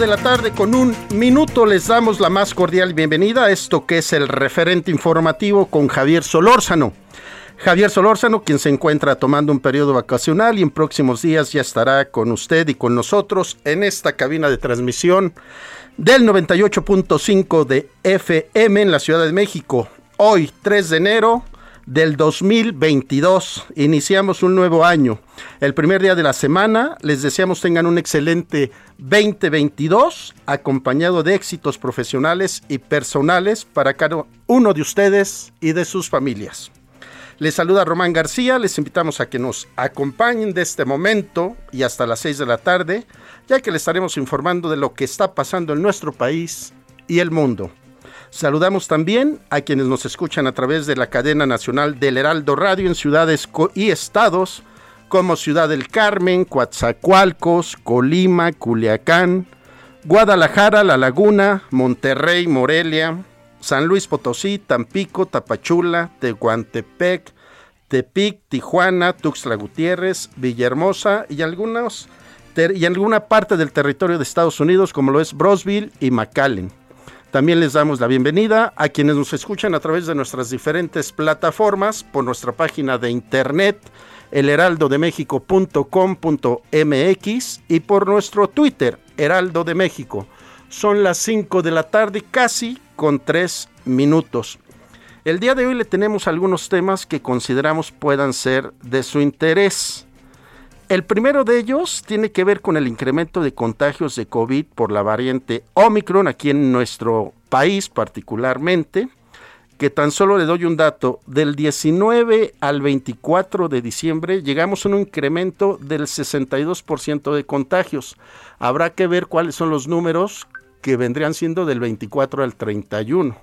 De la tarde con un minuto les damos la más cordial bienvenida a esto que es el referente informativo con Javier Solórzano. Javier Solórzano, quien se encuentra tomando un periodo vacacional y en próximos días ya estará con usted y con nosotros en esta cabina de transmisión del 98.5 de FM en la Ciudad de México. Hoy, 3 de enero, del 2022. Iniciamos un nuevo año. El primer día de la semana. Les deseamos tengan un excelente 2022 acompañado de éxitos profesionales y personales para cada uno de ustedes y de sus familias. Les saluda Román García, les invitamos a que nos acompañen de este momento y hasta las 6 de la tarde, ya que les estaremos informando de lo que está pasando en nuestro país y el mundo. Saludamos también a quienes nos escuchan a través de la cadena nacional del Heraldo Radio en ciudades y estados como Ciudad del Carmen, Coatzacoalcos, Colima, Culiacán, Guadalajara, La Laguna, Monterrey, Morelia, San Luis Potosí, Tampico, Tapachula, Tehuantepec, Tepic, Tijuana, Tuxtla Gutiérrez, Villahermosa y algunos y alguna parte del territorio de Estados Unidos como lo es Brosville y McAllen. También les damos la bienvenida a quienes nos escuchan a través de nuestras diferentes plataformas, por nuestra página de internet, elheraldodemexico.com.mx y por nuestro Twitter, Heraldo de México. Son las 5 de la tarde, casi con 3 minutos. El día de hoy le tenemos algunos temas que consideramos puedan ser de su interés. El primero de ellos tiene que ver con el incremento de contagios de COVID por la variante Omicron aquí en nuestro país particularmente, que tan solo le doy un dato, del 19 al 24 de diciembre llegamos a un incremento del 62% de contagios. Habrá que ver cuáles son los números que vendrían siendo del 24 al 31.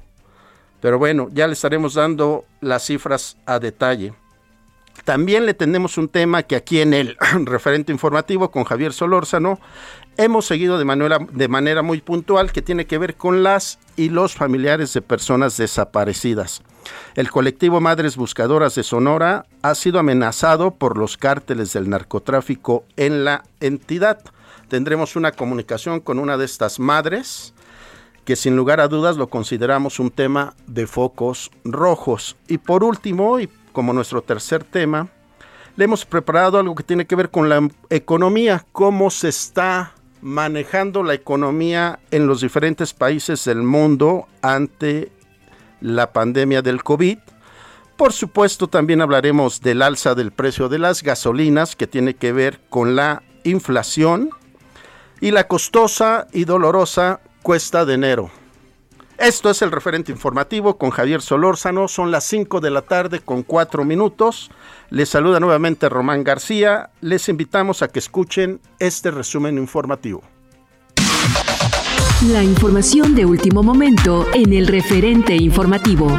Pero bueno, ya le estaremos dando las cifras a detalle. También le tenemos un tema que aquí en el referente informativo con Javier Solórzano hemos seguido de manera, de manera muy puntual que tiene que ver con las y los familiares de personas desaparecidas. El colectivo Madres Buscadoras de Sonora ha sido amenazado por los cárteles del narcotráfico en la entidad. Tendremos una comunicación con una de estas madres que sin lugar a dudas lo consideramos un tema de focos rojos. Y por último, y como nuestro tercer tema, le hemos preparado algo que tiene que ver con la economía, cómo se está manejando la economía en los diferentes países del mundo ante la pandemia del COVID. Por supuesto, también hablaremos del alza del precio de las gasolinas, que tiene que ver con la inflación y la costosa y dolorosa cuesta de enero. Esto es el referente informativo con Javier Solórzano. Son las 5 de la tarde con 4 minutos. Les saluda nuevamente Román García. Les invitamos a que escuchen este resumen informativo. La información de último momento en el referente informativo.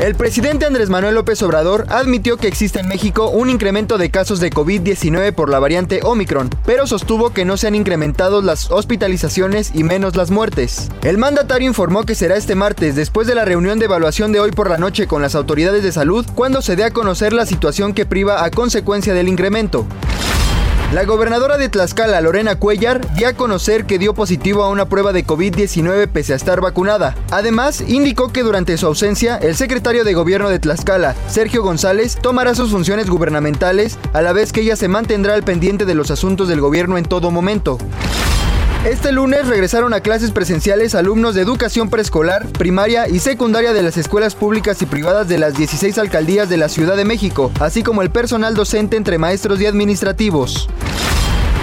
El presidente Andrés Manuel López Obrador admitió que existe en México un incremento de casos de COVID-19 por la variante Omicron, pero sostuvo que no se han incrementado las hospitalizaciones y menos las muertes. El mandatario informó que será este martes, después de la reunión de evaluación de hoy por la noche con las autoridades de salud, cuando se dé a conocer la situación que priva a consecuencia del incremento. La gobernadora de Tlaxcala, Lorena Cuellar, dio a conocer que dio positivo a una prueba de COVID-19 pese a estar vacunada. Además, indicó que durante su ausencia, el secretario de gobierno de Tlaxcala, Sergio González, tomará sus funciones gubernamentales, a la vez que ella se mantendrá al pendiente de los asuntos del gobierno en todo momento. Este lunes regresaron a clases presenciales alumnos de educación preescolar, primaria y secundaria de las escuelas públicas y privadas de las 16 alcaldías de la Ciudad de México, así como el personal docente entre maestros y administrativos.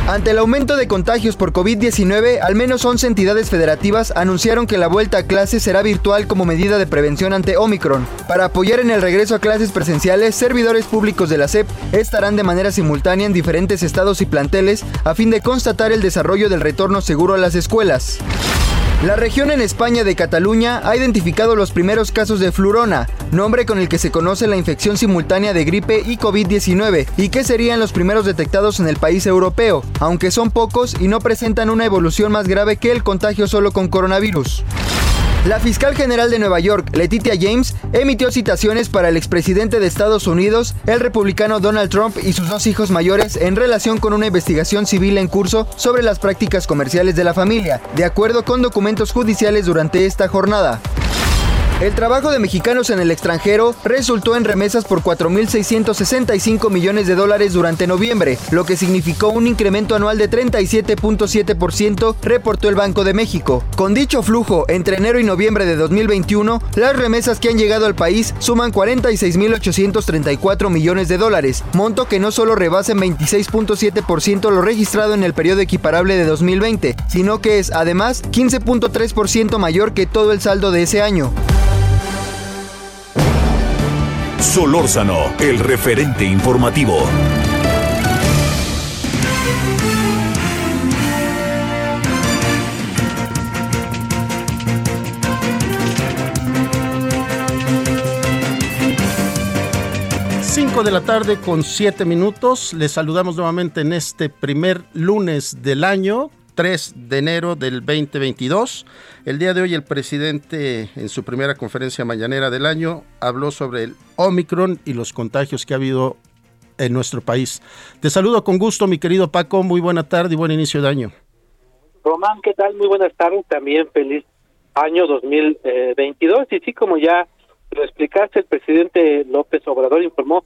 Ante el aumento de contagios por COVID-19, al menos 11 entidades federativas anunciaron que la vuelta a clases será virtual como medida de prevención ante Omicron. Para apoyar en el regreso a clases presenciales, servidores públicos de la SEP estarán de manera simultánea en diferentes estados y planteles a fin de constatar el desarrollo del retorno seguro a las escuelas. La región en España de Cataluña ha identificado los primeros casos de flurona, nombre con el que se conoce la infección simultánea de gripe y COVID-19, y que serían los primeros detectados en el país europeo, aunque son pocos y no presentan una evolución más grave que el contagio solo con coronavirus. La fiscal general de Nueva York, Letitia James, emitió citaciones para el expresidente de Estados Unidos, el republicano Donald Trump y sus dos hijos mayores en relación con una investigación civil en curso sobre las prácticas comerciales de la familia, de acuerdo con documentos judiciales durante esta jornada. El trabajo de mexicanos en el extranjero resultó en remesas por 4.665 millones de dólares durante noviembre, lo que significó un incremento anual de 37.7%, reportó el Banco de México. Con dicho flujo, entre enero y noviembre de 2021, las remesas que han llegado al país suman 46.834 millones de dólares, monto que no solo rebasa en 26.7% lo registrado en el periodo equiparable de 2020, sino que es además 15.3% mayor que todo el saldo de ese año. Solórzano, el referente informativo. De la tarde con siete minutos. Les saludamos nuevamente en este primer lunes del año 3 de enero del 2022. El día de hoy el presidente en su primera conferencia mañanera del año habló sobre el Omicron y los contagios que ha habido en nuestro país. Te saludo con gusto, mi querido Paco. Muy buena tarde y buen inicio de año. Román, ¿qué tal? Muy buenas tardes. También feliz año 2022. Y sí, como ya lo explicaste, el presidente López Obrador informó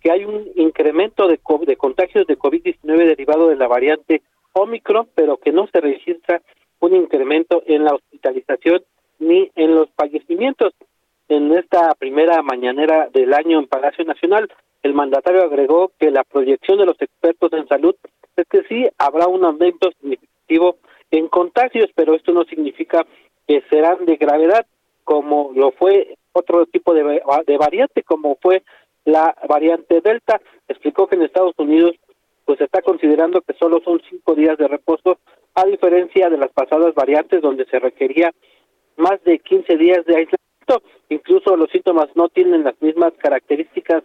que hay un incremento de, de contagios de COVID-19 derivado de la variante Omicron, pero que no se registra un incremento en la hospitalización ni en los fallecimientos. En esta primera mañanera del año en Palacio Nacional, el mandatario agregó que la proyección de los expertos en salud es que sí habrá un aumento significativo en contagios, pero esto no significa que serán de gravedad como lo fue otro tipo de, de variante, como fue la variante Delta. Explicó que en Estados Unidos pues está considerando que solo son cinco días de reposo, a diferencia de las pasadas variantes donde se requería más de 15 días de aislamiento. Incluso los síntomas no tienen las mismas características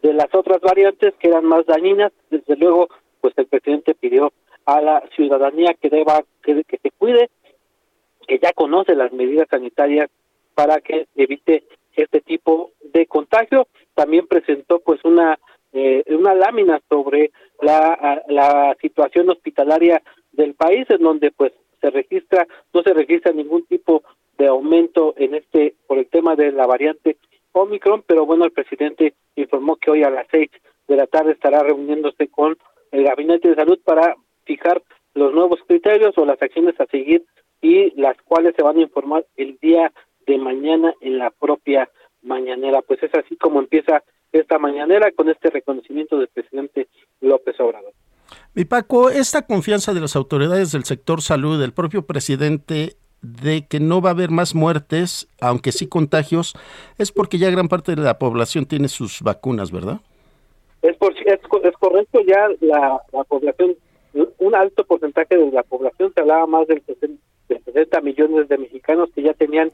de las otras variantes que eran más dañinas. Desde luego, pues el presidente pidió a la ciudadanía que deba que, que se cuide, que ya conoce las medidas sanitarias para que evite este tipo de contagio. También presentó pues una eh, una lámina sobre la, la situación hospitalaria del país en donde pues se registra no se registra ningún tipo de aumento en este por el tema de la variante Omicron pero bueno el presidente informó que hoy a las seis de la tarde estará reuniéndose con el gabinete de salud para fijar los nuevos criterios o las acciones a seguir y las cuales se van a informar el día de mañana en la propia mañanera. Pues es así como empieza esta mañanera con este reconocimiento del presidente López Obrador. Mi Paco, esta confianza de las autoridades del sector salud, del propio presidente, de que no va a haber más muertes, aunque sí contagios, es porque ya gran parte de la población tiene sus vacunas, ¿verdad? Es, por, es, es correcto, ya la, la, población, un alto porcentaje de la población, se hablaba más del 60, 60 millones de mexicanos que ya tenían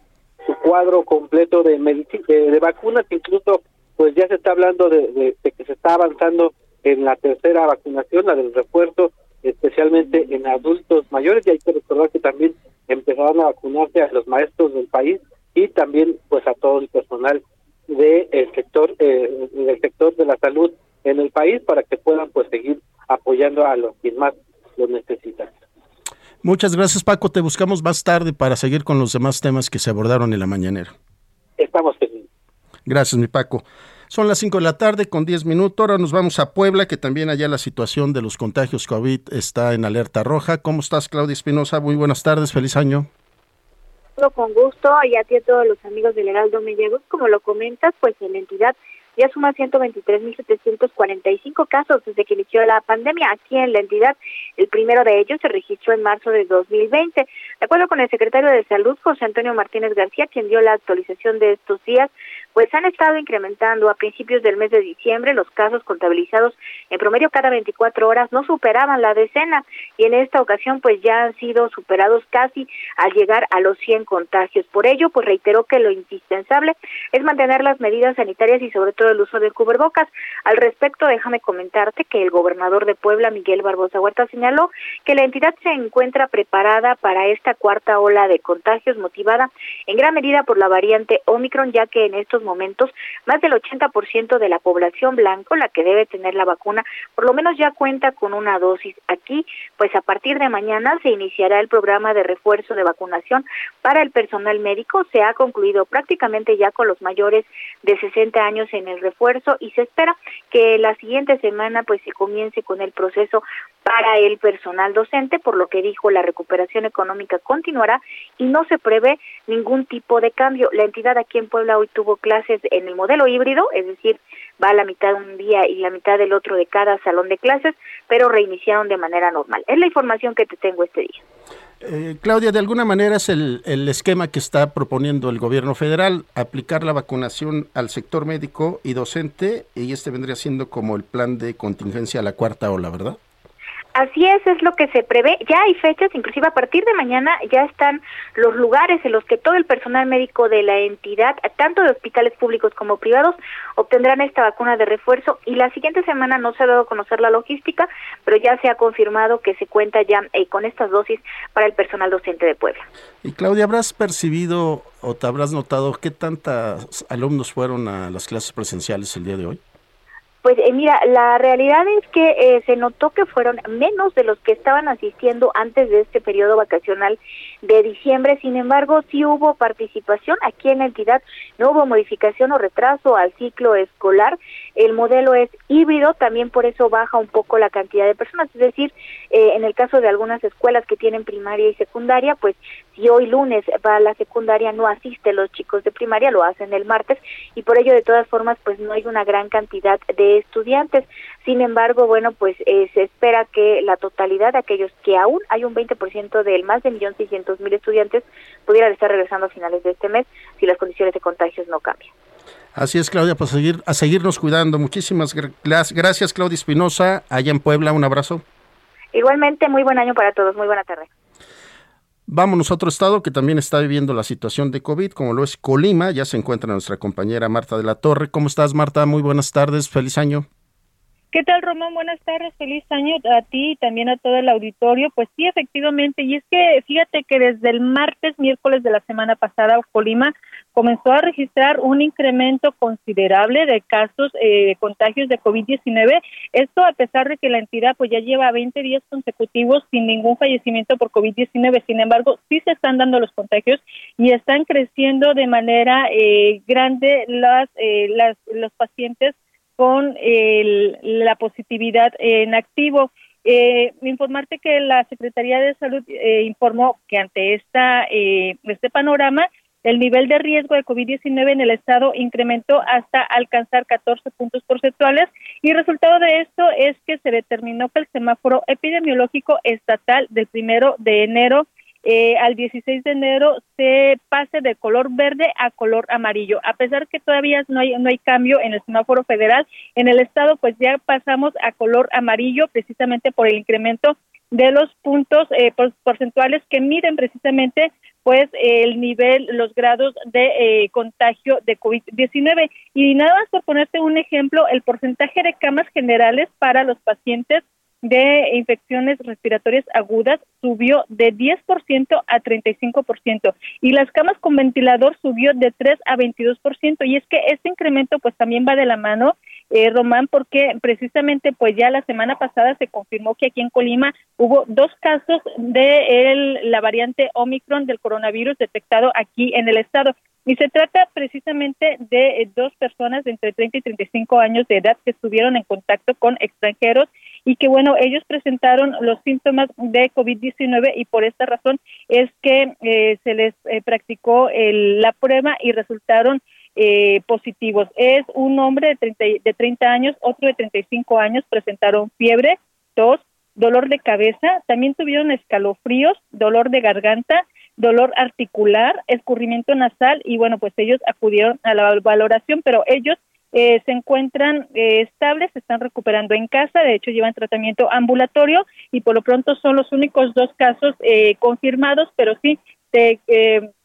su cuadro completo de, de, vacunas, incluso pues ya se está hablando de, que se está avanzando en la tercera vacunación, la del refuerzo, especialmente en adultos mayores, y hay que recordar que también empezarán a vacunarse a los maestros del país y también pues a todo el personal del sector eh, del sector de la salud en el país para que puedan pues seguir apoyando a los que más lo necesitan. Muchas gracias Paco, te buscamos más tarde para seguir con los demás temas que se abordaron en la mañanera. Estamos. Gracias mi Paco. Son las 5 de la tarde con 10 minutos. Ahora nos vamos a Puebla, que también allá la situación de los contagios COVID está en alerta roja. ¿Cómo estás, Claudia Espinosa? Muy buenas tardes, feliz año. Con gusto, y a ti a todos los amigos del Heraldo Mediagos, como lo comentas, pues en la entidad ya suma 123.745 casos desde que inició la pandemia aquí en la entidad. El primero de ellos se registró en marzo de 2020. De acuerdo con el secretario de Salud, José Antonio Martínez García, quien dio la actualización de estos días, pues han estado incrementando a principios del mes de diciembre los casos contabilizados en promedio cada 24 horas no superaban la decena y en esta ocasión pues ya han sido superados casi al llegar a los 100 contagios. Por ello, pues reiteró que lo indispensable es mantener las medidas sanitarias y sobre todo el uso de cubrebocas. Al respecto, déjame comentarte que el gobernador de Puebla, Miguel Barbosa Huerta, señaló que la entidad se encuentra preparada para esta cuarta ola de contagios motivada en gran medida por la variante Omicron, ya que en estos momentos más del 80% de la población blanco, la que debe tener la vacuna, por lo menos ya cuenta con una dosis. Aquí, pues a partir de mañana se iniciará el programa de refuerzo de vacunación para el personal médico. Se ha concluido prácticamente ya con los mayores de 60 años en el refuerzo y se espera que la siguiente semana pues se comience con el proceso para el personal docente, por lo que dijo la recuperación económica continuará y no se prevé ningún tipo de cambio. La entidad aquí en Puebla hoy tuvo clases en el modelo híbrido, es decir, va a la mitad un día y la mitad del otro de cada salón de clases, pero reiniciaron de manera normal. Es la información que te tengo este día. Eh, Claudia, de alguna manera es el, el, esquema que está proponiendo el gobierno federal, aplicar la vacunación al sector médico y docente, y este vendría siendo como el plan de contingencia a la cuarta ola, ¿verdad? Así es, es lo que se prevé. Ya hay fechas, inclusive a partir de mañana ya están los lugares en los que todo el personal médico de la entidad, tanto de hospitales públicos como privados, obtendrán esta vacuna de refuerzo y la siguiente semana no se ha dado a conocer la logística, pero ya se ha confirmado que se cuenta ya eh, con estas dosis para el personal docente de Puebla. Y Claudia, ¿habrás percibido o te habrás notado qué tantos alumnos fueron a las clases presenciales el día de hoy? Pues eh, mira, la realidad es que eh, se notó que fueron menos de los que estaban asistiendo antes de este periodo vacacional de diciembre. Sin embargo, sí hubo participación aquí en la entidad, no hubo modificación o retraso al ciclo escolar. El modelo es híbrido, también por eso baja un poco la cantidad de personas. Es decir, eh, en el caso de algunas escuelas que tienen primaria y secundaria, pues si hoy lunes va a la secundaria, no asisten los chicos de primaria, lo hacen el martes y por ello de todas formas, pues no hay una gran cantidad de estudiantes. Sin embargo, bueno, pues eh, se espera que la totalidad de aquellos que aún hay un 20% del más de 1.600.000 estudiantes pudieran estar regresando a finales de este mes si las condiciones de contagios no cambian. Así es, Claudia, pues seguir, a seguirnos cuidando. Muchísimas gracias, Claudia Espinosa, allá en Puebla. Un abrazo. Igualmente, muy buen año para todos. Muy buena tarde. Vámonos a otro estado que también está viviendo la situación de COVID, como lo es Colima. Ya se encuentra nuestra compañera Marta de la Torre. ¿Cómo estás, Marta? Muy buenas tardes. Feliz año. ¿Qué tal, Román? Buenas tardes, feliz año a ti y también a todo el auditorio. Pues sí, efectivamente, y es que fíjate que desde el martes, miércoles de la semana pasada, Colima comenzó a registrar un incremento considerable de casos eh, de contagios de COVID-19. Esto a pesar de que la entidad pues ya lleva 20 días consecutivos sin ningún fallecimiento por COVID-19. Sin embargo, sí se están dando los contagios y están creciendo de manera eh, grande las, eh, las los pacientes con la positividad en activo. Eh, informarte que la Secretaría de Salud eh, informó que ante esta eh, este panorama el nivel de riesgo de COVID-19 en el estado incrementó hasta alcanzar 14 puntos porcentuales y el resultado de esto es que se determinó que el semáforo epidemiológico estatal del primero de enero eh, al 16 de enero se pase de color verde a color amarillo. A pesar que todavía no hay, no hay cambio en el semáforo federal, en el estado pues ya pasamos a color amarillo precisamente por el incremento de los puntos eh, porcentuales que miden precisamente pues el nivel, los grados de eh, contagio de COVID-19. Y nada más por ponerte un ejemplo, el porcentaje de camas generales para los pacientes de infecciones respiratorias agudas subió de 10% a 35% y las camas con ventilador subió de 3 a 22% y es que este incremento pues también va de la mano eh, Román porque precisamente pues ya la semana pasada se confirmó que aquí en Colima hubo dos casos de la variante Omicron del coronavirus detectado aquí en el estado. Y se trata precisamente de eh, dos personas de entre 30 y 35 años de edad que estuvieron en contacto con extranjeros y que bueno, ellos presentaron los síntomas de COVID-19 y por esta razón es que eh, se les eh, practicó la prueba y resultaron eh, positivos. Es un hombre de 30, de 30 años, otro de 35 años, presentaron fiebre, tos, dolor de cabeza, también tuvieron escalofríos, dolor de garganta, dolor articular, escurrimiento nasal y bueno, pues ellos acudieron a la valoración, pero ellos eh, se encuentran eh, estables, se están recuperando en casa, de hecho llevan tratamiento ambulatorio y por lo pronto son los únicos dos casos eh, confirmados, pero sí te,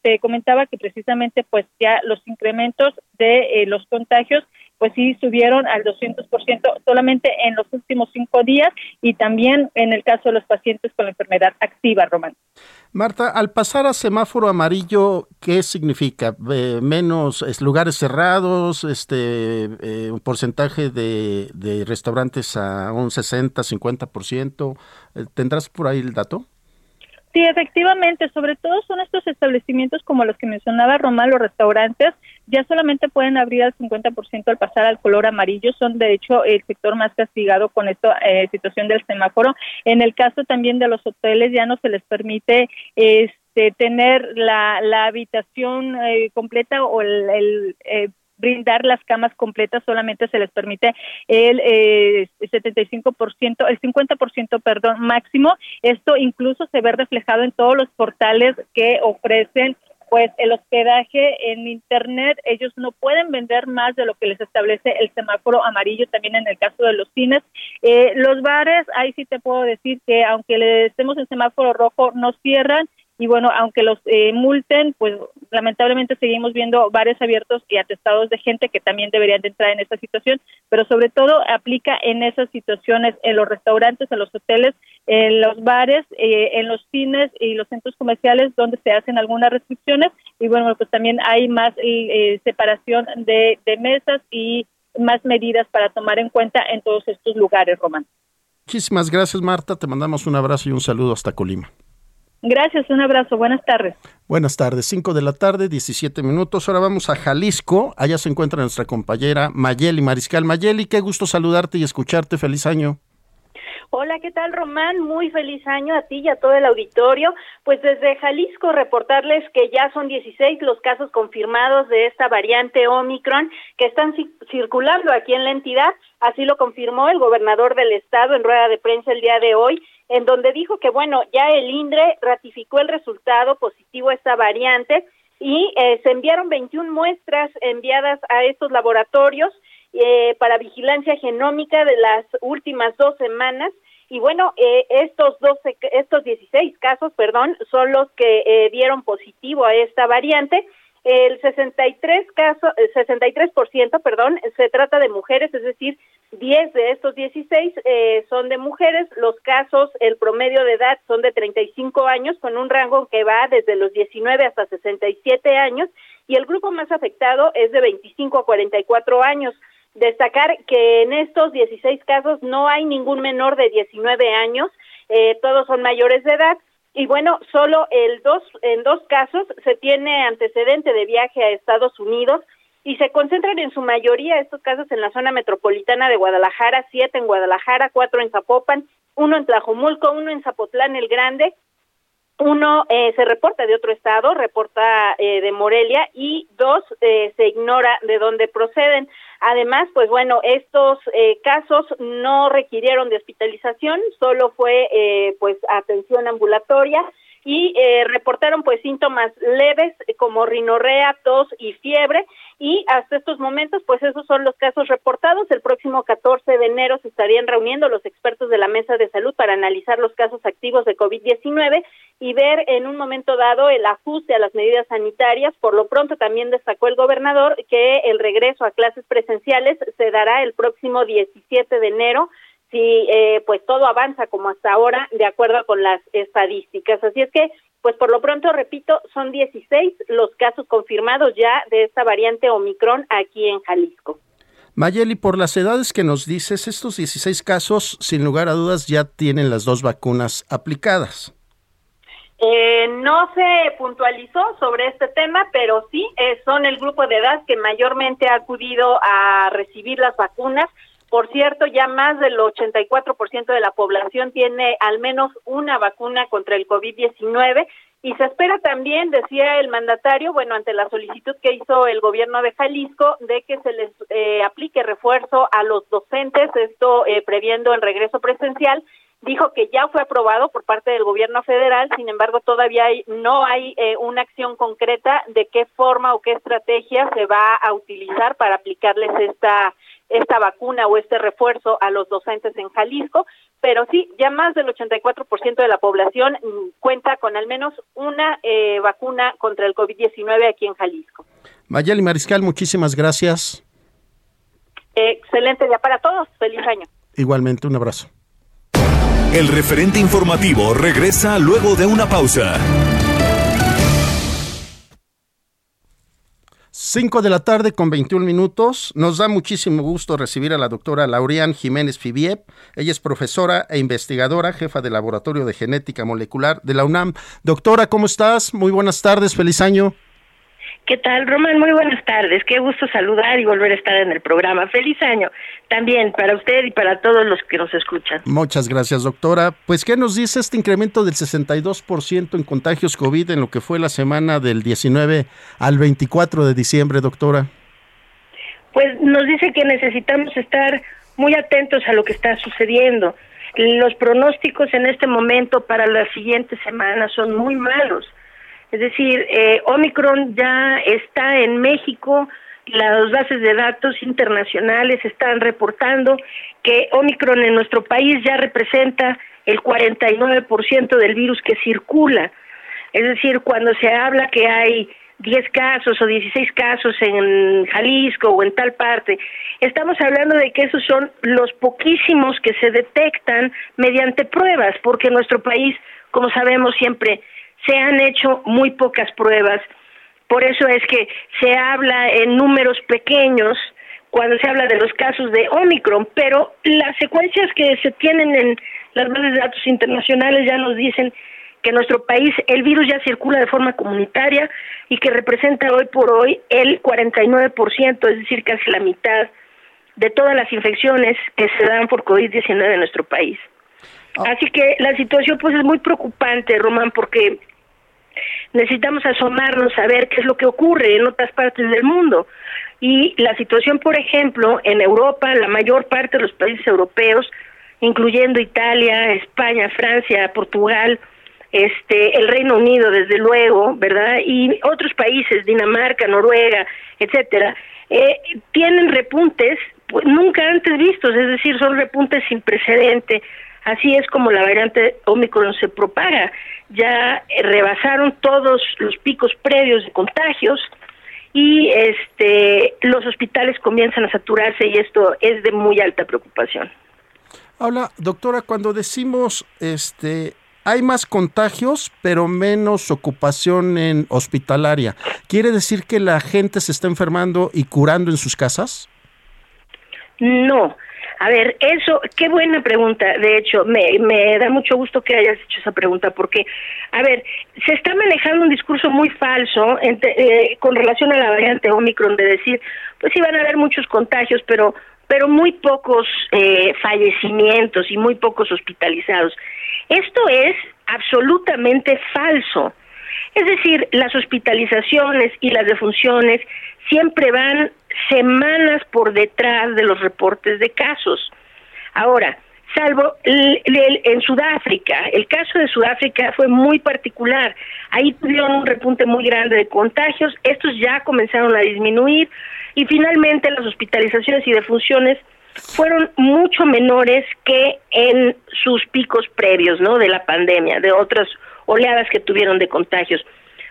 te comentaba que precisamente pues ya los incrementos de los contagios pues sí subieron al 200% solamente en los últimos cinco días y también en el caso de los pacientes con la enfermedad activa, Román. Marta, al pasar a semáforo amarillo, ¿qué significa? menos lugares cerrados, este eh, un porcentaje de, de, restaurantes a un 60, 50%. Eh, ¿Tendrás por ahí el dato? Sí, efectivamente, sobre todo son estos establecimientos como los que mencionaba Román, los restaurantes, ya solamente pueden abrir al 50% al pasar al color amarillo, son de hecho el sector más castigado con esta eh, situación del semáforo. En el caso también de los hoteles ya no se les permite este, tener la, la habitación eh, completa o el, el eh, brindar las camas completas solamente se les permite el eh, 75%, el 50%, perdón, máximo. Esto incluso se ve reflejado en todos los portales que ofrecen pues el hospedaje en internet. Ellos no pueden vender más de lo que les establece el semáforo amarillo también en el caso de los cines. Eh, los bares ahí sí te puedo decir que aunque estemos en semáforo rojo no cierran y bueno, aunque los eh, multen, pues lamentablemente seguimos viendo bares abiertos y atestados de gente que también deberían de entrar en esta situación, pero sobre todo aplica en esas situaciones en los restaurantes, en los hoteles, en los bares, eh, en los cines y los centros comerciales donde se hacen algunas restricciones y bueno, pues también hay más eh, separación de, de mesas y más medidas para tomar en cuenta en todos estos lugares, Román. Muchísimas gracias, Marta. Te mandamos un abrazo y un saludo hasta Colima. Gracias, un abrazo. Buenas tardes. Buenas tardes, 5 de la tarde, 17 minutos. Ahora vamos a Jalisco. Allá se encuentra nuestra compañera Mayeli Mariscal. Mayeli, qué gusto saludarte y escucharte. Feliz año. Hola, ¿qué tal Román? Muy feliz año a ti y a todo el auditorio. Pues desde Jalisco reportarles que ya son 16 los casos confirmados de esta variante Omicron que están circulando aquí en la entidad. Así lo confirmó el gobernador del estado en rueda de prensa el día de hoy en donde dijo que, bueno, ya el INDRE ratificó el resultado positivo a esta variante y eh, se enviaron 21 muestras enviadas a estos laboratorios eh, para vigilancia genómica de las últimas dos semanas. Y bueno, eh, estos 12, estos 16 casos, perdón, son los que dieron positivo a esta variante el 63 caso, el 63%, perdón, se trata de mujeres, es decir, 10 de estos 16 eh, son de mujeres. Los casos, el promedio de edad son de 35 años, con un rango que va desde los 19 hasta 67 años, y el grupo más afectado es de 25 a 44 años. Destacar que en estos 16 casos no hay ningún menor de 19 años, eh, todos son mayores de edad y bueno, solo el dos, en dos casos se tiene antecedente de viaje a Estados Unidos y se concentran en su mayoría estos casos en la zona metropolitana de Guadalajara, siete en Guadalajara, cuatro en Zapopan, uno en Tlajomulco, uno en Zapotlán el Grande, uno eh, se reporta de otro estado, reporta eh, de Morelia y dos eh, se ignora de dónde proceden. Además, pues bueno, estos eh, casos no requirieron de hospitalización, solo fue eh, pues atención ambulatoria. Y eh, reportaron pues síntomas leves como rinorrea, tos y fiebre y hasta estos momentos pues esos son los casos reportados. El próximo 14 de enero se estarían reuniendo los expertos de la Mesa de Salud para analizar los casos activos de COVID-19 y ver en un momento dado el ajuste a las medidas sanitarias. Por lo pronto también destacó el gobernador que el regreso a clases presenciales se dará el próximo 17 de enero si eh, pues todo avanza como hasta ahora de acuerdo con las estadísticas. Así es que pues por lo pronto, repito, son 16 los casos confirmados ya de esta variante Omicron aquí en Jalisco. Mayeli, por las edades que nos dices, estos 16 casos, sin lugar a dudas, ya tienen las dos vacunas aplicadas. Eh, no se puntualizó sobre este tema, pero sí eh, son el grupo de edad que mayormente ha acudido a recibir las vacunas. Por cierto, ya más del 84% de la población tiene al menos una vacuna contra el COVID-19 y se espera también, decía el mandatario, bueno, ante la solicitud que hizo el gobierno de Jalisco, de que se les eh, aplique refuerzo a los docentes, esto eh, previendo el regreso presencial, dijo que ya fue aprobado por parte del gobierno federal, sin embargo todavía no hay eh, una acción concreta de qué forma o qué estrategia se va a utilizar para aplicarles esta esta vacuna o este refuerzo a los docentes en Jalisco, pero sí, ya más del 84% de la población cuenta con al menos una eh, vacuna contra el COVID-19 aquí en Jalisco. Mayeli Mariscal, muchísimas gracias. excelente día para todos. Feliz año. Igualmente, un abrazo. El referente informativo regresa luego de una pausa. 5 de la tarde con 21 minutos. Nos da muchísimo gusto recibir a la doctora Laurian Jiménez Fibiep. Ella es profesora e investigadora, jefa del Laboratorio de Genética Molecular de la UNAM. Doctora, ¿cómo estás? Muy buenas tardes, feliz año. ¿Qué tal, Román? Muy buenas tardes. Qué gusto saludar y volver a estar en el programa. Feliz año también para usted y para todos los que nos escuchan. Muchas gracias, doctora. Pues, ¿qué nos dice este incremento del 62% en contagios COVID en lo que fue la semana del 19 al 24 de diciembre, doctora? Pues nos dice que necesitamos estar muy atentos a lo que está sucediendo. Los pronósticos en este momento para las siguientes semanas son muy malos es decir, eh, Omicron ya está en México, las bases de datos internacionales están reportando que Omicron en nuestro país ya representa el 49% del virus que circula. Es decir, cuando se habla que hay 10 casos o 16 casos en Jalisco o en tal parte, estamos hablando de que esos son los poquísimos que se detectan mediante pruebas, porque nuestro país, como sabemos, siempre se han hecho muy pocas pruebas. Por eso es que se habla en números pequeños cuando se habla de los casos de Omicron, pero las secuencias que se tienen en las bases de datos internacionales ya nos dicen que en nuestro país el virus ya circula de forma comunitaria y que representa hoy por hoy el 49%, es decir, casi la mitad de todas las infecciones que se dan por COVID-19 en nuestro país. Ah. Así que la situación pues es muy preocupante, Román, porque necesitamos asomarnos a ver qué es lo que ocurre en otras partes del mundo. Y la situación, por ejemplo, en Europa, la mayor parte de los países europeos, incluyendo Italia, España, Francia, Portugal, este, el Reino Unido, desde luego, ¿verdad? Y otros países, Dinamarca, Noruega, etcétera, eh, tienen repuntes pues, nunca antes vistos, es decir, son repuntes sin precedente Así es como la variante Omicron se propaga. Ya eh, rebasaron todos los picos previos de contagios y este los hospitales comienzan a saturarse y esto es de muy alta preocupación. Hola, doctora, cuando decimos este hay más contagios, pero menos ocupación en hospitalaria. ¿Quiere decir que la gente se está enfermando y curando en sus casas? No, a ver, eso, qué buena pregunta. De hecho, me, me da mucho gusto que hayas hecho esa pregunta, porque, a ver, se está manejando un discurso muy falso eh, con relación a la variante Omicron de decir, pues sí van a haber muchos contagios, pero pero muy pocos eh, fallecimientos y muy pocos hospitalizados. Esto es absolutamente falso. Es decir, las hospitalizaciones y las defunciones siempre van semanas por detrás de los reportes de casos. Ahora, salvo en Sudáfrica. El caso de Sudáfrica fue muy particular. Ahí tuvieron un repunte muy grande de contagios, estos ya comenzaron a disminuir y finalmente las hospitalizaciones y defunciones fueron mucho menores que en sus picos previos, ¿no? De la pandemia, de otras oleadas que tuvieron de contagios.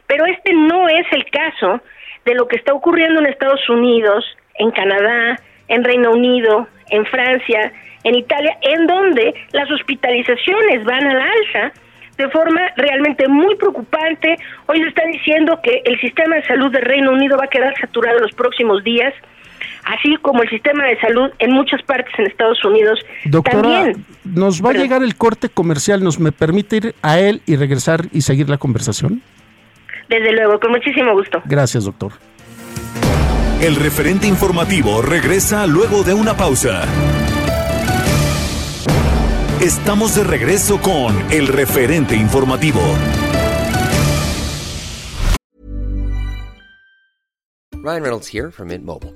Pero este no es el caso de lo que está ocurriendo en Estados Unidos, en Canadá, en Reino Unido, en Francia, en Italia, en donde las hospitalizaciones van al alza de forma realmente muy preocupante. Hoy se está diciendo que el sistema de salud del Reino Unido va a quedar saturado en los próximos días, así como el sistema de salud en muchas partes en Estados Unidos. Doctora, nos va a llegar el corte comercial, ¿nos me permite ir a él y regresar y seguir la conversación? Desde luego, con muchísimo gusto. Gracias, doctor. El referente informativo regresa luego de una pausa. Estamos de regreso con el referente informativo. Ryan Reynolds here from Mint Mobile.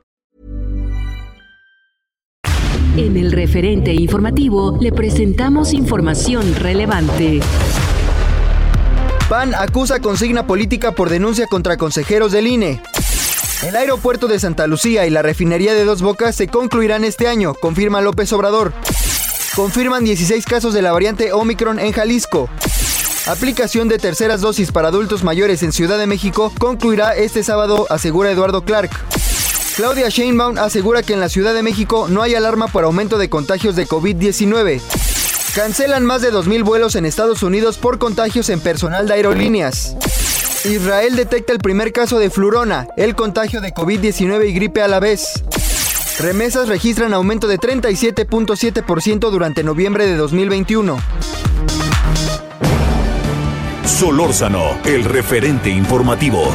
En el referente informativo le presentamos información relevante. PAN acusa consigna política por denuncia contra consejeros del INE. El aeropuerto de Santa Lucía y la refinería de Dos Bocas se concluirán este año, confirma López Obrador. Confirman 16 casos de la variante Omicron en Jalisco. Aplicación de terceras dosis para adultos mayores en Ciudad de México concluirá este sábado, asegura Eduardo Clark. Claudia Sheinbaum asegura que en la Ciudad de México no hay alarma por aumento de contagios de COVID-19. Cancelan más de 2.000 vuelos en Estados Unidos por contagios en personal de aerolíneas. Israel detecta el primer caso de flurona, el contagio de COVID-19 y gripe a la vez. Remesas registran aumento de 37.7% durante noviembre de 2021. Solórzano, el referente informativo.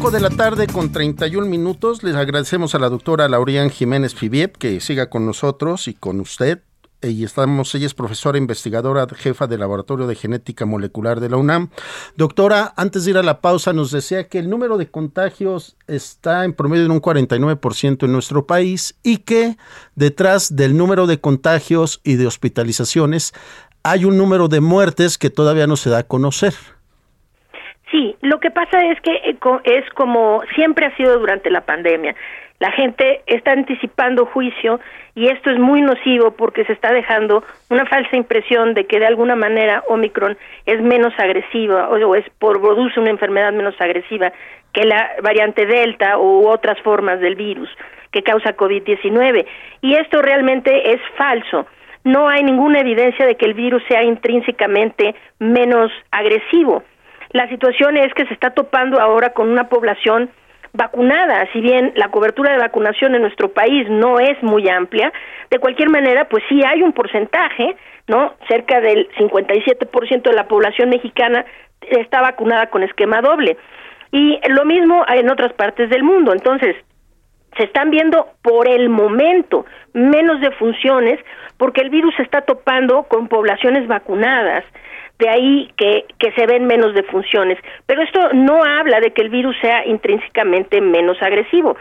5 de la tarde con 31 minutos. Les agradecemos a la doctora Laurian Jiménez Fibiep que siga con nosotros y con usted. Y estamos, ella es profesora investigadora, jefa del Laboratorio de Genética Molecular de la UNAM. Doctora, antes de ir a la pausa, nos decía que el número de contagios está en promedio en un 49% en nuestro país y que detrás del número de contagios y de hospitalizaciones hay un número de muertes que todavía no se da a conocer. Sí, lo que pasa es que eh, es como siempre ha sido durante la pandemia. La gente está anticipando juicio y esto es muy nocivo porque se está dejando una falsa impresión de que de alguna manera Omicron es menos agresiva o es por produce una enfermedad menos agresiva que la variante Delta u otras formas del virus que causa COVID-19 y esto realmente es falso. No hay ninguna evidencia de que el virus sea intrínsecamente menos agresivo la situación es que se está topando ahora con una población vacunada, si bien la cobertura de vacunación en nuestro país no es muy amplia, de cualquier manera, pues sí hay un porcentaje, ¿no? Cerca del 57% de la población mexicana está vacunada con esquema doble. Y lo mismo en otras partes del mundo. Entonces, se están viendo por el momento menos defunciones porque el virus se está topando con poblaciones vacunadas de ahí que, que se ven menos defunciones. Pero esto no habla de que el virus sea intrínsecamente menos agresivo.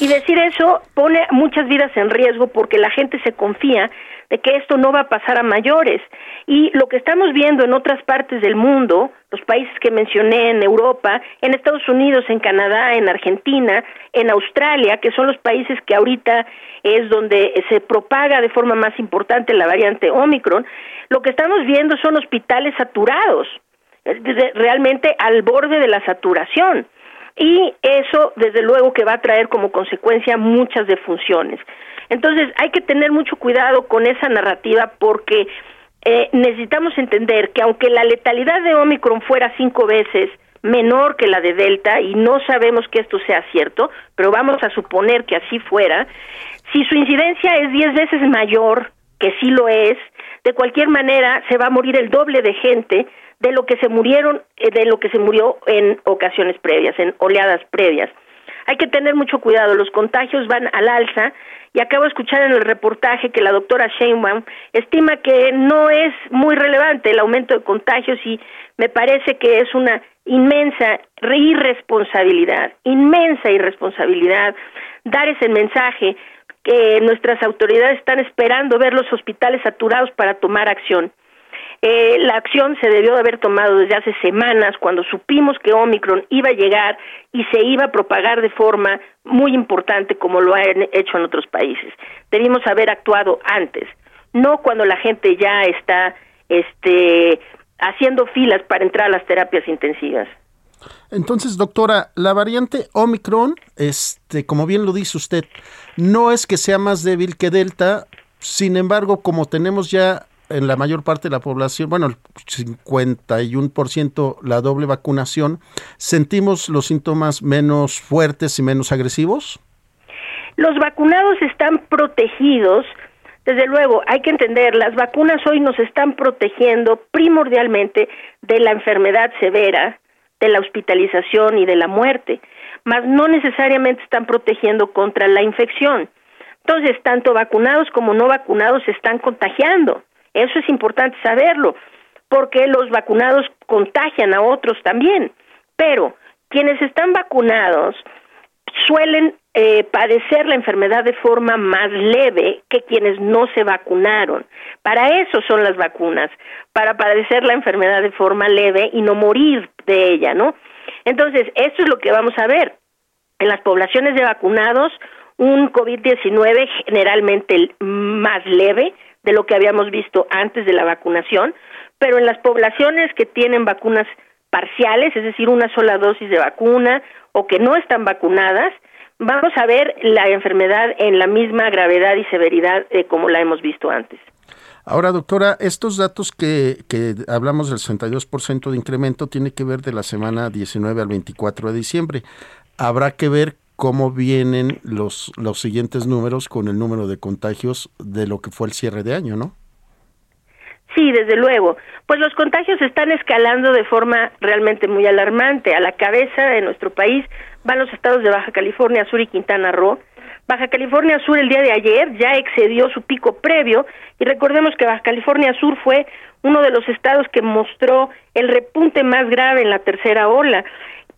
Y decir eso pone muchas vidas en riesgo porque la gente se confía de que esto no va a pasar a mayores. Y lo que estamos viendo en otras partes del mundo, los países que mencioné en Europa, en Estados Unidos, en Canadá, en Argentina, en Australia, que son los países que ahorita es donde se propaga de forma más importante la variante Omicron, lo que estamos viendo son hospitales saturados, realmente al borde de la saturación. Y eso, desde luego, que va a traer como consecuencia muchas defunciones. Entonces, hay que tener mucho cuidado con esa narrativa porque eh, necesitamos entender que aunque la letalidad de Omicron fuera cinco veces menor que la de Delta y no sabemos que esto sea cierto, pero vamos a suponer que así fuera, si su incidencia es 10 veces mayor, que sí lo es, de cualquier manera se va a morir el doble de gente de lo que se murieron, eh, de lo que se murió en ocasiones previas, en oleadas previas. Hay que tener mucho cuidado, los contagios van al alza y acabo de escuchar en el reportaje que la doctora Sheinbaum estima que no es muy relevante el aumento de contagios y me parece que es una inmensa irresponsabilidad, inmensa irresponsabilidad dar ese mensaje que nuestras autoridades están esperando ver los hospitales saturados para tomar acción. Eh, la acción se debió de haber tomado desde hace semanas cuando supimos que Omicron iba a llegar y se iba a propagar de forma muy importante como lo han hecho en otros países. Debimos haber actuado antes, no cuando la gente ya está este, haciendo filas para entrar a las terapias intensivas. Entonces, doctora, la variante Omicron, este, como bien lo dice usted, no es que sea más débil que Delta, sin embargo, como tenemos ya en la mayor parte de la población, bueno, el 51% la doble vacunación, ¿sentimos los síntomas menos fuertes y menos agresivos? Los vacunados están protegidos. Desde luego, hay que entender, las vacunas hoy nos están protegiendo primordialmente de la enfermedad severa, de la hospitalización y de la muerte, mas no necesariamente están protegiendo contra la infección. Entonces, tanto vacunados como no vacunados se están contagiando. Eso es importante saberlo, porque los vacunados contagian a otros también. Pero quienes están vacunados suelen eh, padecer la enfermedad de forma más leve que quienes no se vacunaron. Para eso son las vacunas, para padecer la enfermedad de forma leve y no morir de ella, ¿no? Entonces, esto es lo que vamos a ver. En las poblaciones de vacunados, un COVID-19 generalmente más leve de lo que habíamos visto antes de la vacunación, pero en las poblaciones que tienen vacunas parciales, es decir, una sola dosis de vacuna o que no están vacunadas, vamos a ver la enfermedad en la misma gravedad y severidad eh, como la hemos visto antes. Ahora, doctora, estos datos que, que hablamos del 62% de incremento tiene que ver de la semana 19 al 24 de diciembre. Habrá que ver cómo vienen los, los siguientes números con el número de contagios de lo que fue el cierre de año, ¿no? Sí, desde luego. Pues los contagios están escalando de forma realmente muy alarmante. A la cabeza de nuestro país van los estados de Baja California Sur y Quintana Roo. Baja California Sur el día de ayer ya excedió su pico previo y recordemos que Baja California Sur fue uno de los estados que mostró el repunte más grave en la tercera ola.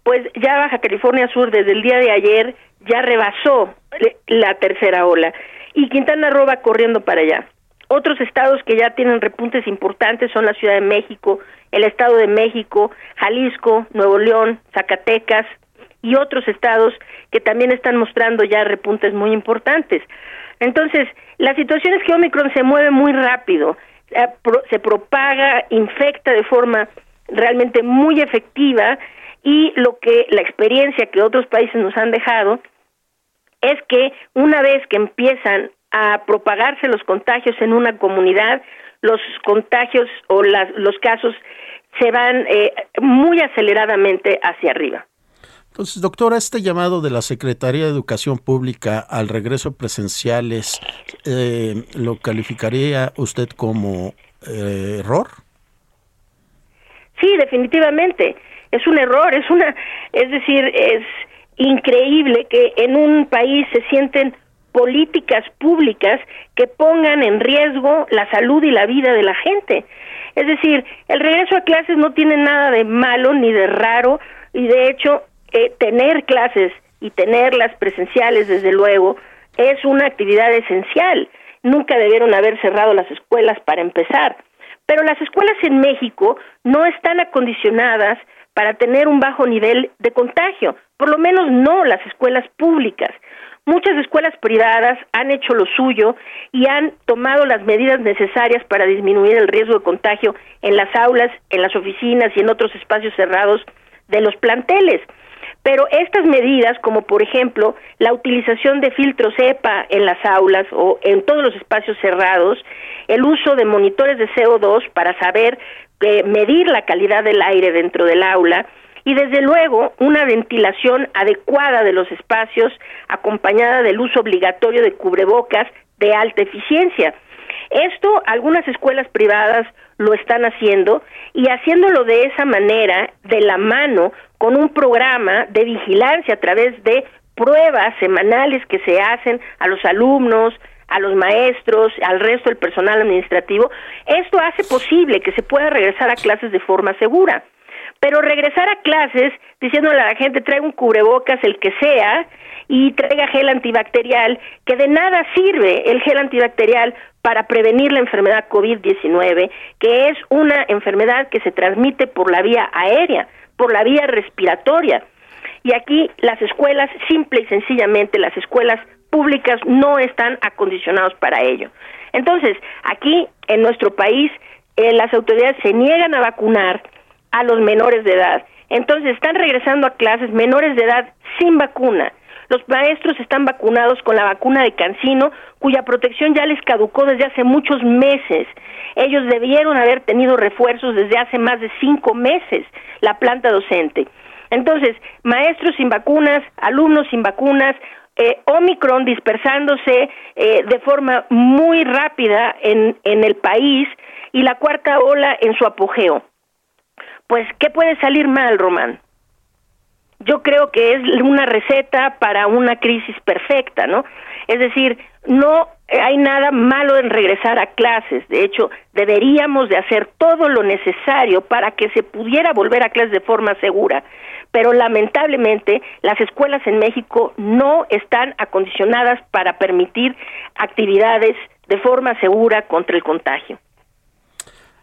Pues ya Baja California Sur desde el día de ayer ya rebasó la tercera ola y Quintana Roo va corriendo para allá. Otros estados que ya tienen repuntes importantes son la Ciudad de México, el Estado de México, Jalisco, Nuevo León, Zacatecas y otros estados que también están mostrando ya repuntes muy importantes. Entonces, la situación es que Omicron se mueve muy rápido, eh, se propaga, infecta de forma realmente muy efectiva y lo que la experiencia que otros países nos han dejado es que una vez que empiezan a propagarse los contagios en una comunidad, los contagios o los casos se van eh, muy aceleradamente hacia arriba. Entonces, doctora, este llamado de la Secretaría de Educación Pública al regreso presenciales, eh, ¿lo calificaría usted como eh, error? Sí, definitivamente. Es un error, es una, es decir, es increíble que en un país se sienten políticas públicas que pongan en riesgo la salud y la vida de la gente. Es decir, el regreso a clases no tiene nada de malo ni de raro y de hecho eh, tener clases y tenerlas presenciales desde luego es una actividad esencial. Nunca debieron haber cerrado las escuelas para empezar. Pero las escuelas en México no están acondicionadas para tener un bajo nivel de contagio, por lo menos no las escuelas públicas. Muchas escuelas privadas han hecho lo suyo y han tomado las medidas necesarias para disminuir el riesgo de contagio en las aulas, en las oficinas y en otros espacios cerrados de los planteles. Pero estas medidas, como por ejemplo la utilización de filtros EPA en las aulas o en todos los espacios cerrados, el uso de monitores de CO2 para saber eh, medir la calidad del aire dentro del aula, y desde luego una ventilación adecuada de los espacios acompañada del uso obligatorio de cubrebocas de alta eficiencia. Esto algunas escuelas privadas lo están haciendo y haciéndolo de esa manera, de la mano, con un programa de vigilancia a través de pruebas semanales que se hacen a los alumnos, a los maestros, al resto del personal administrativo, esto hace posible que se pueda regresar a clases de forma segura. Pero regresar a clases diciéndole a la gente traiga un cubrebocas, el que sea, y traiga gel antibacterial, que de nada sirve el gel antibacterial para prevenir la enfermedad COVID-19, que es una enfermedad que se transmite por la vía aérea, por la vía respiratoria. Y aquí las escuelas, simple y sencillamente, las escuelas públicas no están acondicionados para ello. Entonces, aquí en nuestro país, eh, las autoridades se niegan a vacunar a los menores de edad. Entonces, están regresando a clases menores de edad sin vacuna. Los maestros están vacunados con la vacuna de Cancino, cuya protección ya les caducó desde hace muchos meses. Ellos debieron haber tenido refuerzos desde hace más de cinco meses, la planta docente. Entonces, maestros sin vacunas, alumnos sin vacunas, eh, Omicron dispersándose eh, de forma muy rápida en, en el país y la cuarta ola en su apogeo. Pues, ¿qué puede salir mal, Román? yo creo que es una receta para una crisis perfecta, ¿no? Es decir, no hay nada malo en regresar a clases. De hecho, deberíamos de hacer todo lo necesario para que se pudiera volver a clases de forma segura. Pero lamentablemente las escuelas en México no están acondicionadas para permitir actividades de forma segura contra el contagio.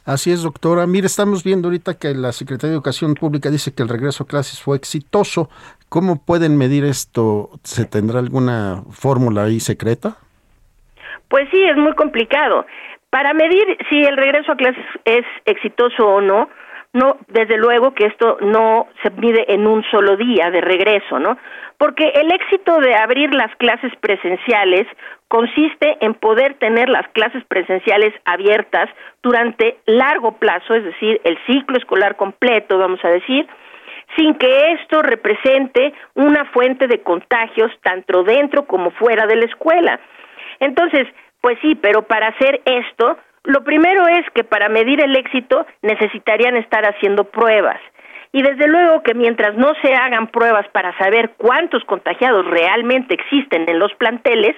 Así es, doctora. Mire, estamos viendo ahorita que la Secretaría de Educación Pública dice que el regreso a clases fue exitoso. ¿Cómo pueden medir esto? ¿Se tendrá alguna fórmula ahí secreta? Pues sí, es muy complicado. Para medir si el regreso a clases es exitoso o no, no, desde luego que esto no se mide en un solo día de regreso, ¿no? Porque el éxito de abrir las clases presenciales consiste en poder tener las clases presenciales abiertas durante largo plazo, es decir, el ciclo escolar completo, vamos a decir, sin que esto represente una fuente de contagios tanto dentro como fuera de la escuela. Entonces, pues sí, pero para hacer esto lo primero es que para medir el éxito necesitarían estar haciendo pruebas. Y desde luego que mientras no se hagan pruebas para saber cuántos contagiados realmente existen en los planteles,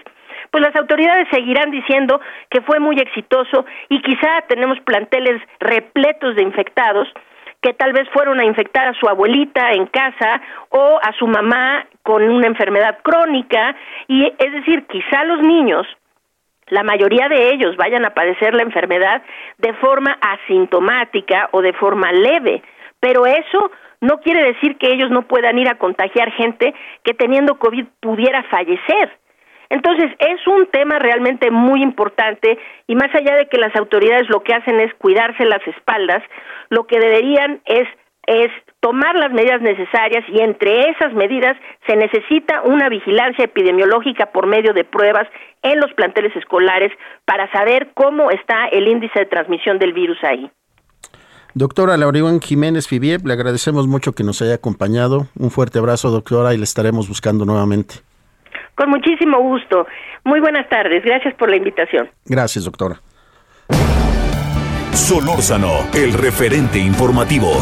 pues las autoridades seguirán diciendo que fue muy exitoso y quizá tenemos planteles repletos de infectados que tal vez fueron a infectar a su abuelita en casa o a su mamá con una enfermedad crónica y es decir, quizá los niños la mayoría de ellos vayan a padecer la enfermedad de forma asintomática o de forma leve, pero eso no quiere decir que ellos no puedan ir a contagiar gente que teniendo COVID pudiera fallecer. Entonces, es un tema realmente muy importante y más allá de que las autoridades lo que hacen es cuidarse las espaldas, lo que deberían es es tomar las medidas necesarias y entre esas medidas se necesita una vigilancia epidemiológica por medio de pruebas en los planteles escolares para saber cómo está el índice de transmisión del virus ahí. Doctora Lauribán Jiménez Fibier, le agradecemos mucho que nos haya acompañado. Un fuerte abrazo, doctora, y le estaremos buscando nuevamente. Con muchísimo gusto. Muy buenas tardes. Gracias por la invitación. Gracias, doctora. Solórzano, el referente informativo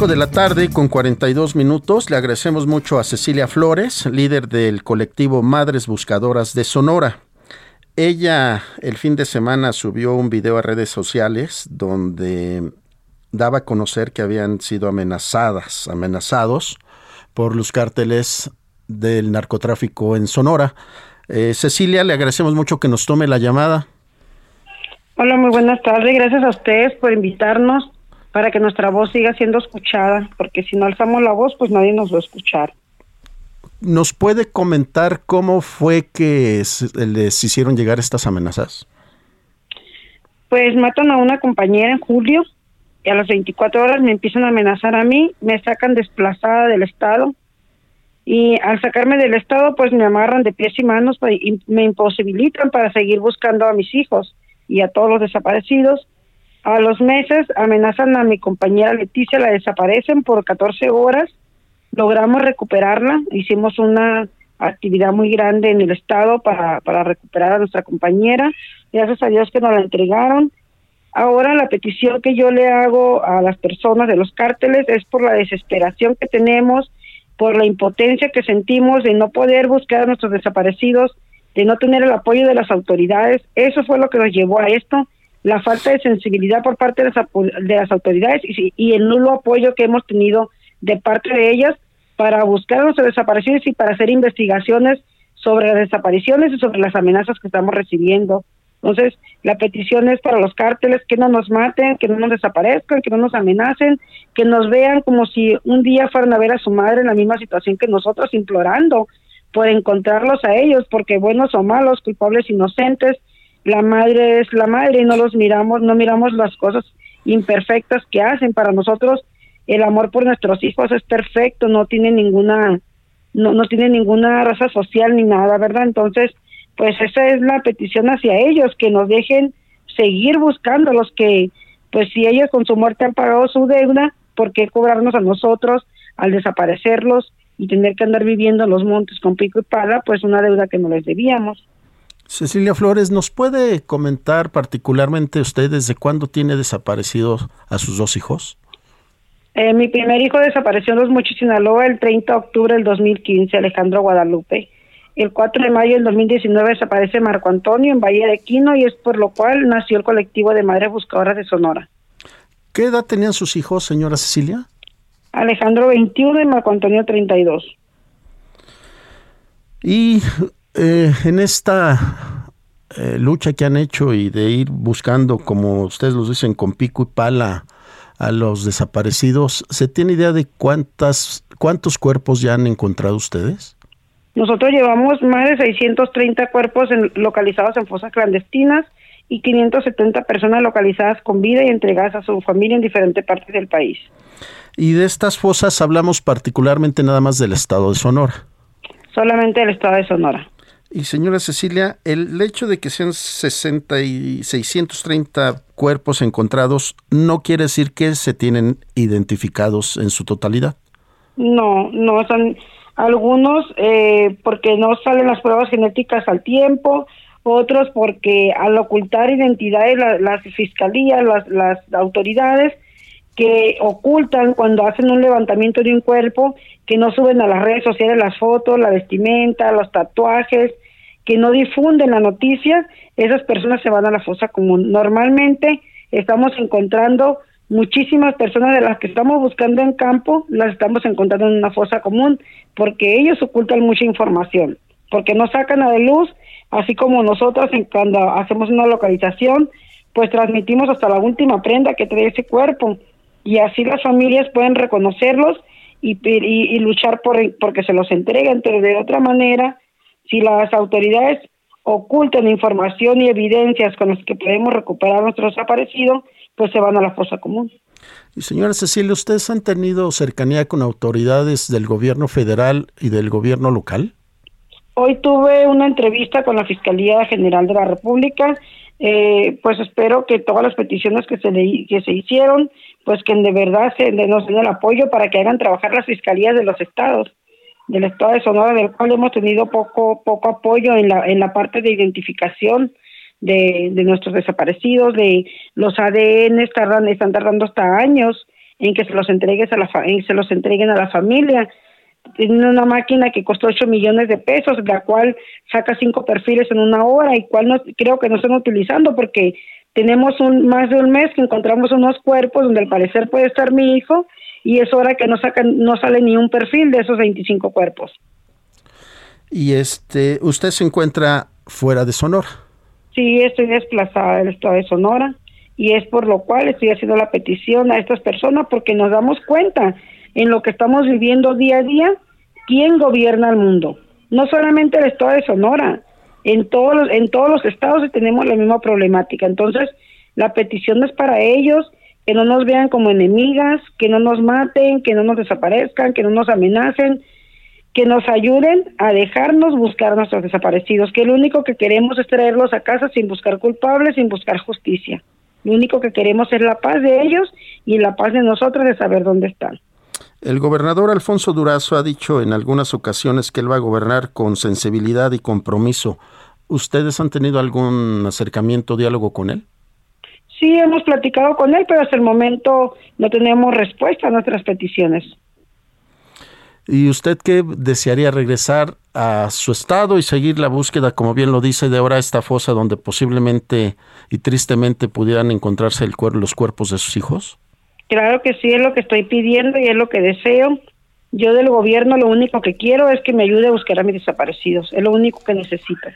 de la tarde con 42 minutos. Le agradecemos mucho a Cecilia Flores, líder del colectivo Madres Buscadoras de Sonora. Ella el fin de semana subió un video a redes sociales donde daba a conocer que habían sido amenazadas, amenazados por los cárteles del narcotráfico en Sonora. Eh, Cecilia, le agradecemos mucho que nos tome la llamada. Hola, muy buenas tardes. Gracias a ustedes por invitarnos para que nuestra voz siga siendo escuchada, porque si no alzamos la voz, pues nadie nos va a escuchar. ¿Nos puede comentar cómo fue que les hicieron llegar estas amenazas? Pues matan a una compañera en julio y a las 24 horas me empiezan a amenazar a mí, me sacan desplazada del estado y al sacarme del estado pues me amarran de pies y manos y me imposibilitan para seguir buscando a mis hijos y a todos los desaparecidos A los meses amenazan a mi compañera Leticia, la desaparecen por 14 horas. Logramos recuperarla. Hicimos una actividad muy grande en el estado para, para recuperar a nuestra compañera. Gracias a Dios que nos la entregaron. Ahora la petición que yo le hago a las personas de los cárteles es por la desesperación que tenemos, por la impotencia que sentimos de no poder buscar a nuestros desaparecidos, de no tener el apoyo de las autoridades. Eso fue lo que nos llevó a esto la falta de sensibilidad por parte de las, de las autoridades y, el nulo apoyo que hemos tenido de parte de ellas para buscar a los desaparecidos y para hacer investigaciones sobre las desapariciones y sobre las amenazas que estamos recibiendo. Entonces, la petición es para los cárteles que no nos maten, que no nos desaparezcan, que no nos amenacen, que nos vean como si un día fueran a ver a su madre en la misma situación que nosotros, implorando por encontrarlos a ellos, porque buenos o malos, culpables, inocentes, la madre es la madre y no los miramos, no miramos las cosas imperfectas que hacen. Para nosotros el amor por nuestros hijos es perfecto, no tiene ninguna, no, no tiene ninguna raza social ni nada, ¿verdad? Entonces, pues esa es la petición hacia ellos, que nos dejen seguir buscando los que, pues si ellos con su muerte han pagado su deuda, ¿por qué cobrarnos a nosotros al desaparecerlos y tener que andar viviendo en los montes con pico y pala? Pues una deuda que no les debíamos. Cecilia Flores, ¿nos puede comentar particularmente usted desde cuándo tiene desaparecidos a sus dos hijos? Eh, mi primer hijo desapareció en Los Mochis, Sinaloa, el 30 de octubre del 2015, Alejandro Guadalupe. El 4 de mayo del 2019 desaparece Marco Antonio en Bahía de Quino y es por lo cual nació el colectivo de Madres Buscadoras de Sonora. ¿Qué edad tenían sus hijos, señora Cecilia? Alejandro 21 y Marco Antonio 32. Y eh, en esta eh, lucha que han hecho y de ir buscando, como ustedes lo dicen, con pico y pala a los desaparecidos, ¿se tiene idea de cuántas, cuántos cuerpos ya han encontrado ustedes? Nosotros llevamos más de 630 cuerpos localizados en fosas clandestinas y 570 personas localizadas con vida y entregadas a su familia en diferentes partes del país. Y de estas fosas hablamos particularmente nada más del estado de Sonora. Solamente del estado de Sonora. Y señora Cecilia, el hecho de que sean 60 y 630 cuerpos encontrados no quiere decir que se tienen identificados en su totalidad. No, no, son algunos eh, porque no salen las pruebas genéticas al tiempo, otros porque al ocultar identidades las fiscalías, las, las autoridades que ocultan cuando hacen un levantamiento de un cuerpo, que no suben a las redes sociales las fotos, la vestimenta, los tatuajes, que no difunden la noticia, esas personas se van a la fosa común. Normalmente estamos encontrando muchísimas personas de las que estamos buscando en campo, las estamos encontrando en una fosa común, porque ellos ocultan mucha información, porque no sacan a de luz, así como nosotros cuando hacemos una localización, pues transmitimos hasta la última prenda que trae ese cuerpo, y así las familias pueden reconocerlos y luchar por porque se los entreguen, pero de otra manera si las autoridades ocultan información y evidencias con las que podemos recuperar a nuestros desaparecidos, pues se van a la fosa común. Y señora Cecilia, ¿ustedes han tenido cercanía con autoridades del gobierno federal y del gobierno local? Hoy tuve una entrevista con la Fiscalía General de la República. Eh, pues espero que todas las peticiones que se le, que se hicieron, pues que de verdad se nos den el apoyo para que hagan trabajar las fiscalías de los estados del estado de Sonora, del cual hemos tenido poco poco apoyo en la en la parte de identificación de, de nuestros desaparecidos, de los ADN tardan, están tardando hasta años en que se los entregues a la en se los entreguen a la familia. Tienen una máquina que costó 8 millones de pesos, la cual saca cinco perfiles en una hora y cual no, creo que no están utilizando porque tenemos un más de un mes que encontramos unos cuerpos donde al parecer puede estar mi hijo y es hora que no sacan no sale ni un perfil de esos 25 cuerpos. Y este, usted se encuentra fuera de Sonora. Sí, estoy desplazada del estado de Sonora y es por lo cual estoy haciendo la petición a estas personas porque nos damos cuenta en lo que estamos viviendo día a día quién gobierna el mundo. No solamente el estado de Sonora, en todos los, en todos los estados tenemos la misma problemática. Entonces, la petición es para ellos que no nos vean como enemigas, que no nos maten, que no nos desaparezcan, que no nos amenacen, que nos ayuden a dejarnos buscar a nuestros desaparecidos, que lo único que queremos es traerlos a casa sin buscar culpables, sin buscar justicia. Lo único que queremos es la paz de ellos y la paz de nosotros de saber dónde están. El gobernador Alfonso Durazo ha dicho en algunas ocasiones que él va a gobernar con sensibilidad y compromiso. ¿Ustedes han tenido algún acercamiento, diálogo con él? Sí, hemos platicado con él, pero hasta el momento no tenemos respuesta a nuestras peticiones. ¿Y usted qué desearía regresar a su estado y seguir la búsqueda, como bien lo dice, de ahora esta fosa donde posiblemente y tristemente pudieran encontrarse el los cuerpos de sus hijos? Claro que sí, es lo que estoy pidiendo y es lo que deseo. Yo del gobierno lo único que quiero es que me ayude a buscar a mis desaparecidos, es lo único que necesito.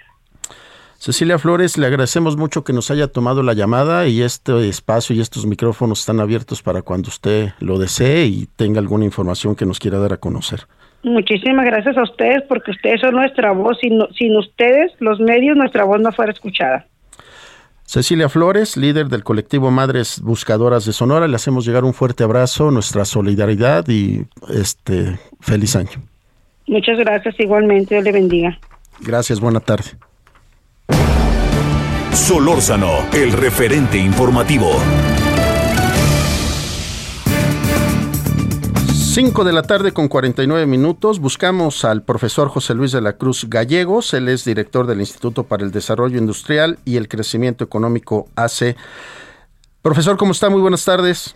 Cecilia Flores, le agradecemos mucho que nos haya tomado la llamada y este espacio y estos micrófonos están abiertos para cuando usted lo desee y tenga alguna información que nos quiera dar a conocer. Muchísimas gracias a ustedes porque ustedes son nuestra voz. Sin, sin ustedes, los medios, nuestra voz no fuera escuchada. Cecilia Flores, líder del colectivo Madres Buscadoras de Sonora, le hacemos llegar un fuerte abrazo, nuestra solidaridad y este feliz año. Muchas gracias igualmente, Dios le bendiga. Gracias, buena tarde. Solórzano, el referente informativo. 5 de la tarde con 49 minutos. Buscamos al profesor José Luis de la Cruz Gallegos. Él es director del Instituto para el Desarrollo Industrial y el Crecimiento Económico AC. Profesor, ¿cómo está? Muy buenas tardes.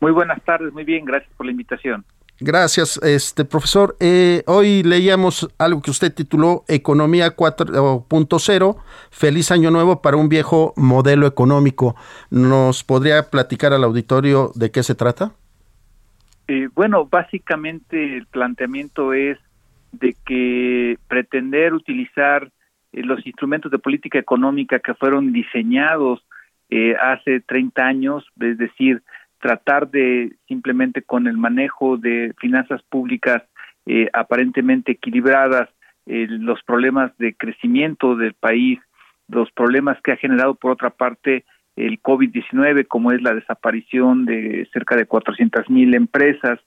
Muy buenas tardes, muy bien, gracias por la invitación. Gracias, este profesor. Eh, hoy leíamos algo que usted tituló Economía 4.0, feliz año nuevo para un viejo modelo económico. ¿Nos podría platicar al auditorio de qué se trata? Eh, bueno, básicamente el planteamiento es de que pretender utilizar eh, los instrumentos de política económica que fueron diseñados hace 30 años, es decir, tratar de simplemente con el manejo de finanzas públicas eh, aparentemente equilibradas, eh, los problemas de crecimiento del país, los problemas que ha generado por otra parte el COVID-19, como es la desaparición de cerca de 400 mil empresas,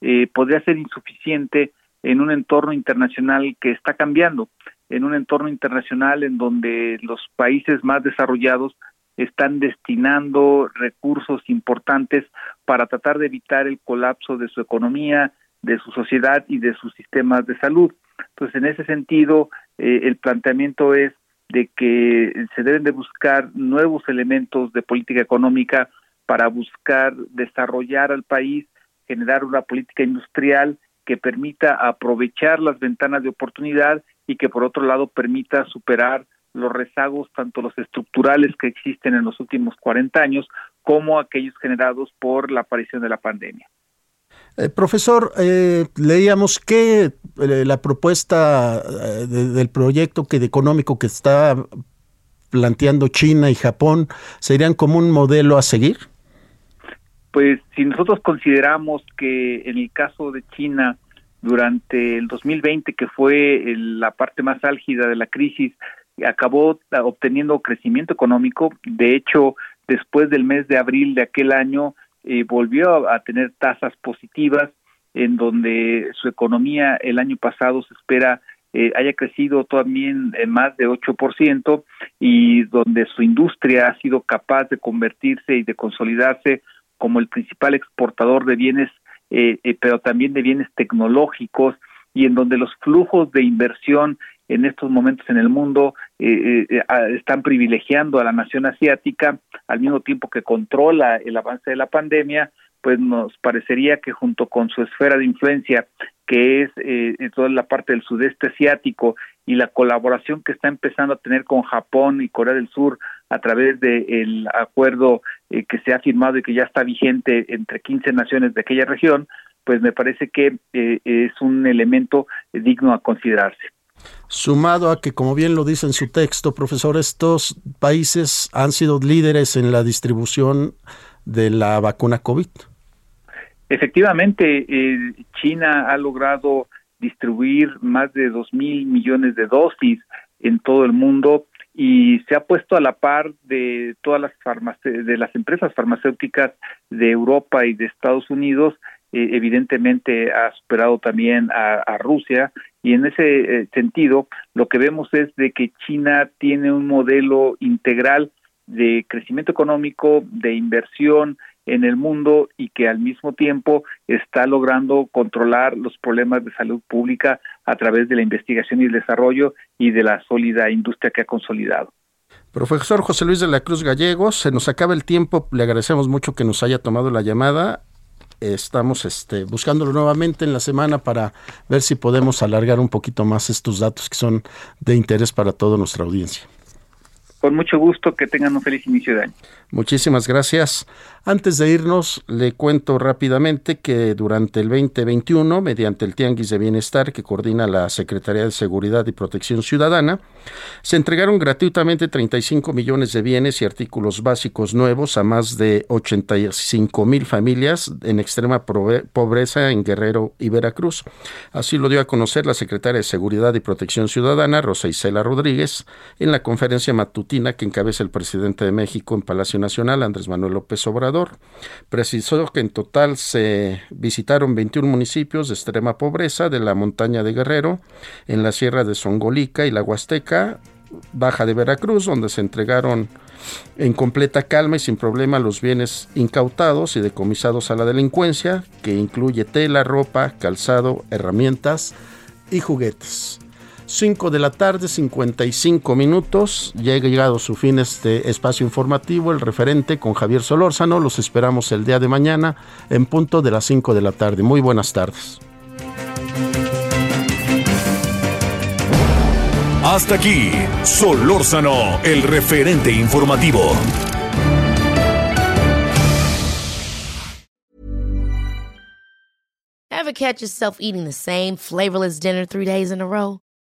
eh, podría ser insuficiente en un entorno internacional que está cambiando, en un entorno internacional en donde los países más desarrollados están destinando recursos importantes para tratar de evitar el colapso de su economía, de su sociedad y de sus sistemas de salud. Entonces, en ese sentido, eh, el planteamiento es de que se deben de buscar nuevos elementos de política económica para buscar desarrollar al país, generar una política industrial que permita aprovechar las ventanas de oportunidad y que por otro lado permita superar los rezagos, tanto los estructurales que existen en los últimos 40 años, como aquellos generados por la aparición de la pandemia. Eh, profesor, eh, leíamos que eh, la propuesta del proyecto que, económico que está planteando China y Japón serían como un modelo a seguir. Pues si nosotros consideramos que en el caso de China, durante el 2020, que fue la parte más álgida de la crisis, acabó obteniendo crecimiento económico. De hecho, después del mes de abril de aquel año, eh, volvió a, tener tasas positivas, en donde su economía el año pasado se espera eh, haya crecido también en más de 8% y donde su industria ha sido capaz de convertirse y de consolidarse como el principal exportador de bienes, eh, pero también de bienes tecnológicos y en donde los flujos de inversión en estos momentos en el mundo eh, eh, están privilegiando a la nación asiática al mismo tiempo que controla el avance de la pandemia, pues nos parecería que junto con su esfera de influencia, que es eh, toda la parte del sudeste asiático y la colaboración que está empezando a tener con Japón y Corea del Sur a través del acuerdo eh, que se ha firmado y que ya está vigente entre 15 naciones de aquella región, pues me parece que es un elemento digno a considerarse sumado a que, como bien lo dice en su texto, profesor, estos países han sido líderes en la distribución de la vacuna COVID. Efectivamente, eh, China ha logrado distribuir más de dos mil millones de dosis en todo el mundo y se ha puesto a la par de todas las de las empresas farmacéuticas de Europa y de Estados Unidos eh, evidentemente ha superado también a, Rusia y en ese eh, sentido lo que vemos es de que China tiene un modelo integral de crecimiento económico, de inversión en el mundo y que al mismo tiempo está logrando controlar los problemas de salud pública a través de la investigación y el desarrollo y de la sólida industria que ha consolidado. Profesor José Luis de la Cruz Gallegos, se nos acaba el tiempo, le agradecemos mucho que nos haya tomado la llamada. Estamos este, buscándolo nuevamente en la semana para ver si podemos alargar un poquito más estos datos que son de interés para toda nuestra audiencia. Con mucho gusto, que tengan un feliz inicio de año. Muchísimas gracias. Antes de irnos, le cuento rápidamente que durante el 2021, mediante el Tianguis de Bienestar que coordina la Secretaría de Seguridad y Protección Ciudadana, se entregaron gratuitamente 35 millones de bienes y artículos básicos nuevos a más de 85 mil familias en extrema pobreza en Guerrero y Veracruz. Así lo dio a conocer la Secretaria de Seguridad y Protección Ciudadana, Rosa Isela Rodríguez, en la conferencia matutina que encabeza el presidente de México en Palacio Nacional, Andrés Manuel López Obrador. Precisó que en total se visitaron 21 municipios de extrema pobreza de la montaña de Guerrero, en la sierra de Songolica y la Huasteca, Baja de Veracruz, donde se entregaron en completa calma y sin problema los bienes incautados y decomisados a la delincuencia, que incluye tela, ropa, calzado, herramientas y juguetes. 5 de la tarde, 55 minutos. Ya ha llegado su fin este espacio informativo, el referente con Javier Solórzano. Los esperamos el día de mañana en punto de las 5 de la tarde. Muy buenas tardes. Hasta aquí, Solórzano, el referente informativo. Ever catch yourself eating the same flavorless dinner three days in a row?